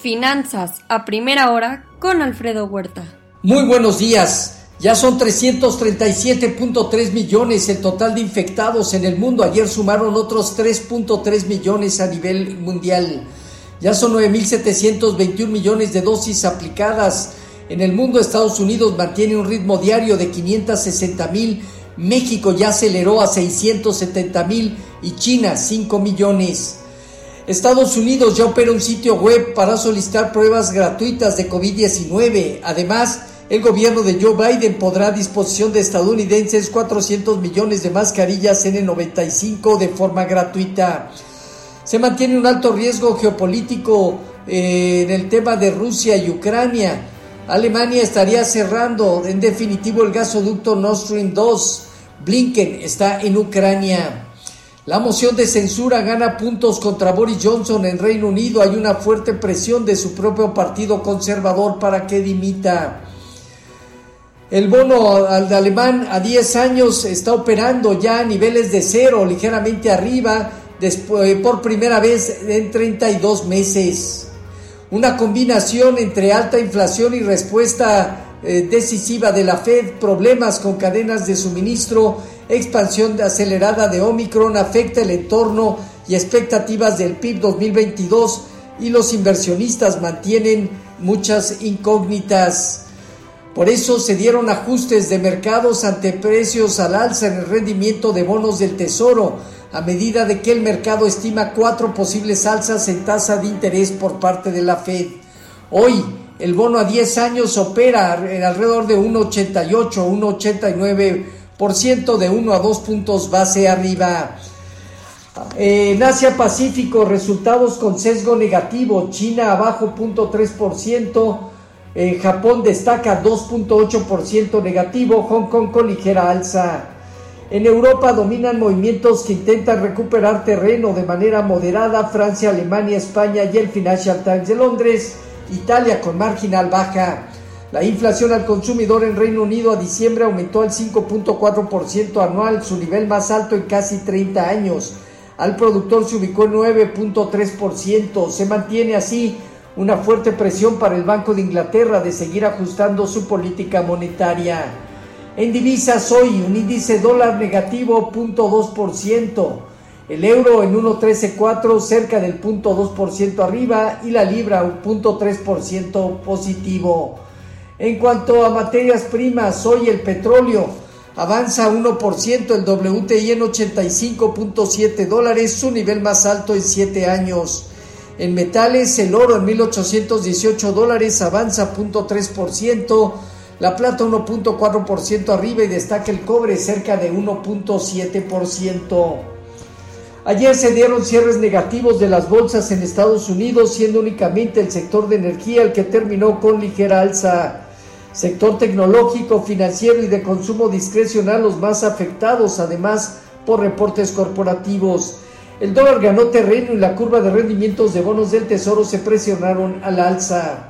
Finanzas a primera hora con Alfredo Huerta. Muy buenos días. Ya son 337.3 millones el total de infectados en el mundo. Ayer sumaron otros 3.3 millones a nivel mundial. Ya son 9.721 millones de dosis aplicadas. En el mundo Estados Unidos mantiene un ritmo diario de 560 mil. México ya aceleró a 670 mil y China 5 millones. Estados Unidos ya opera un sitio web para solicitar pruebas gratuitas de COVID-19. Además, el gobierno de Joe Biden podrá a disposición de estadounidenses 400 millones de mascarillas N95 de forma gratuita. Se mantiene un alto riesgo geopolítico eh, en el tema de Rusia y Ucrania. Alemania estaría cerrando en definitivo el gasoducto Nord Stream 2. Blinken está en Ucrania. La moción de censura gana puntos contra Boris Johnson en Reino Unido. Hay una fuerte presión de su propio partido conservador para que dimita. El bono al alemán a 10 años está operando ya a niveles de cero, ligeramente arriba, después, por primera vez en 32 meses. Una combinación entre alta inflación y respuesta eh, decisiva de la Fed, problemas con cadenas de suministro expansión acelerada de Omicron afecta el entorno y expectativas del PIB 2022 y los inversionistas mantienen muchas incógnitas. Por eso se dieron ajustes de mercados ante precios al alza en el rendimiento de bonos del Tesoro, a medida de que el mercado estima cuatro posibles alzas en tasa de interés por parte de la Fed. Hoy, el bono a 10 años opera en alrededor de 1,88, 1,89 de 1 a 2 puntos base arriba. En Asia Pacífico, resultados con sesgo negativo. China abajo 0.3%. Eh, Japón destaca 2.8% negativo. Hong Kong con ligera alza. En Europa dominan movimientos que intentan recuperar terreno de manera moderada. Francia, Alemania, España y el Financial Times de Londres. Italia con marginal baja. La inflación al consumidor en Reino Unido a diciembre aumentó al 5.4% anual, su nivel más alto en casi 30 años. Al productor se ubicó en 9.3%. Se mantiene así una fuerte presión para el Banco de Inglaterra de seguir ajustando su política monetaria. En divisas hoy, un índice dólar negativo 0.2%, el euro en 1.134 cerca del 0.2% arriba y la libra un 0.3% positivo. En cuanto a materias primas, hoy el petróleo avanza 1%, el WTI en 85.7 dólares, su nivel más alto en 7 años. En metales, el oro en 1.818 dólares avanza 0.3%, la plata 1.4% arriba y destaca el cobre cerca de 1.7%. Ayer se dieron cierres negativos de las bolsas en Estados Unidos, siendo únicamente el sector de energía el que terminó con ligera alza. Sector tecnológico, financiero y de consumo discrecional los más afectados, además por reportes corporativos. El dólar ganó terreno y la curva de rendimientos de bonos del Tesoro se presionaron al alza.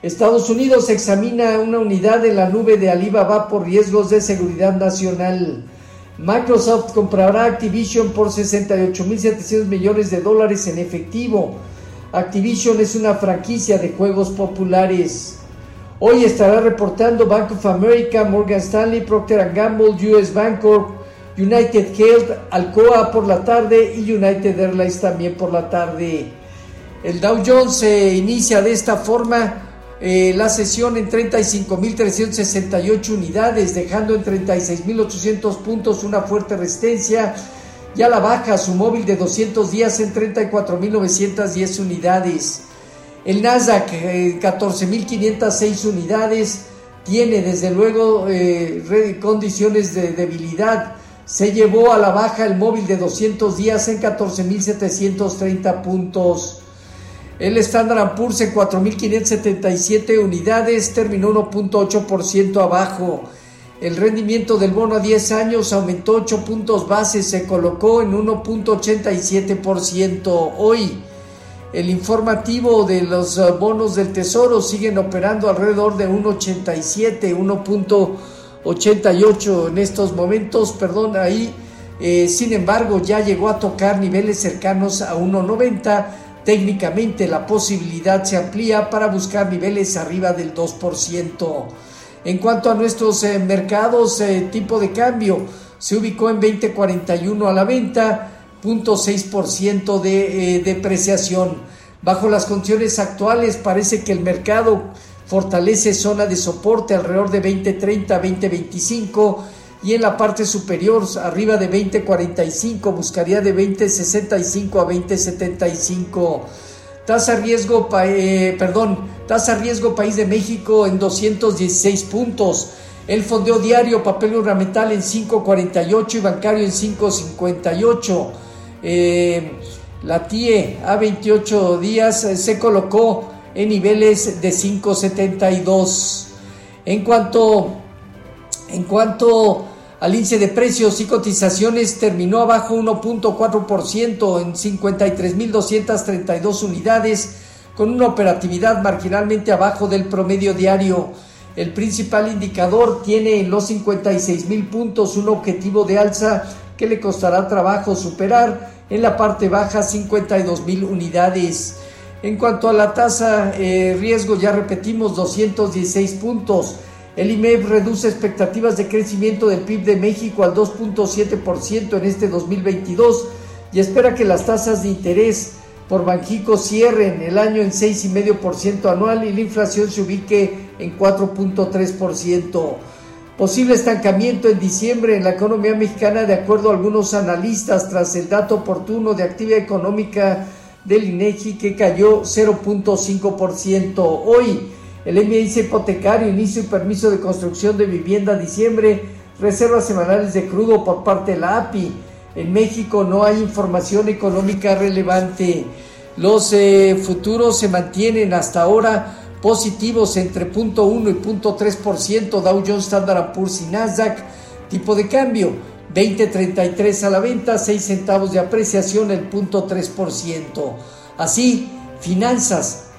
Estados Unidos examina una unidad de la nube de Alibaba por riesgos de seguridad nacional. Microsoft comprará Activision por 68.700 millones de dólares en efectivo. Activision es una franquicia de juegos populares. Hoy estará reportando Bank of America, Morgan Stanley, Procter Gamble, US Bancorp, United Health, Alcoa por la tarde y United Airlines también por la tarde. El Dow Jones se inicia de esta forma eh, la sesión en 35.368 unidades, dejando en 36.800 puntos una fuerte resistencia y a la baja su móvil de 200 días en 34.910 unidades. El Nasdaq, 14.506 eh, unidades, tiene desde luego eh, condiciones de debilidad. Se llevó a la baja el móvil de 200 días en 14.730 puntos. El Standard Poor's en 4.577 unidades terminó 1.8% abajo. El rendimiento del bono a 10 años aumentó 8 puntos base, se colocó en 1.87%. Hoy, el informativo de los eh, bonos del Tesoro siguen operando alrededor de 1.87, 1.88 en estos momentos, perdón, ahí. Eh, sin embargo, ya llegó a tocar niveles cercanos a 1.90 Técnicamente la posibilidad se amplía para buscar niveles arriba del 2%. En cuanto a nuestros eh, mercados, eh, tipo de cambio se ubicó en 20.41 a la venta, 0.6% de eh, depreciación. Bajo las condiciones actuales parece que el mercado fortalece zona de soporte alrededor de 20.30 a 20.25 y en la parte superior arriba de 20.45 buscaría de 20.65 a 20.75 tasa riesgo eh, perdón tasa riesgo país de México en 216 puntos. El fondeo diario papel ornamental en 5.48 y bancario en 5.58 eh, la TIE a 28 días eh, se colocó en niveles de 5.72 en cuanto en cuanto al índice de precios y cotizaciones terminó abajo 1.4% en 53.232 unidades, con una operatividad marginalmente abajo del promedio diario. El principal indicador tiene en los 56.000 puntos un objetivo de alza que le costará trabajo superar en la parte baja 52.000 unidades. En cuanto a la tasa eh, riesgo, ya repetimos 216 puntos. El IMEF reduce expectativas de crecimiento del PIB de México al 2.7% en este 2022 y espera que las tasas de interés por Banjico cierren el año en 6,5% anual y la inflación se ubique en 4.3%. Posible estancamiento en diciembre en la economía mexicana de acuerdo a algunos analistas tras el dato oportuno de actividad económica del INEGI que cayó 0.5%. Hoy el MIC hipotecario, inicio y permiso de construcción de vivienda diciembre, reservas semanales de crudo por parte de la API. En México no hay información económica relevante. Los eh, futuros se mantienen hasta ahora positivos entre 0.1 y 0.3%, Dow Jones, Standard Poor's y Nasdaq. Tipo de cambio 20.33 a la venta, 6 centavos de apreciación, el 0.3%. Así, finanzas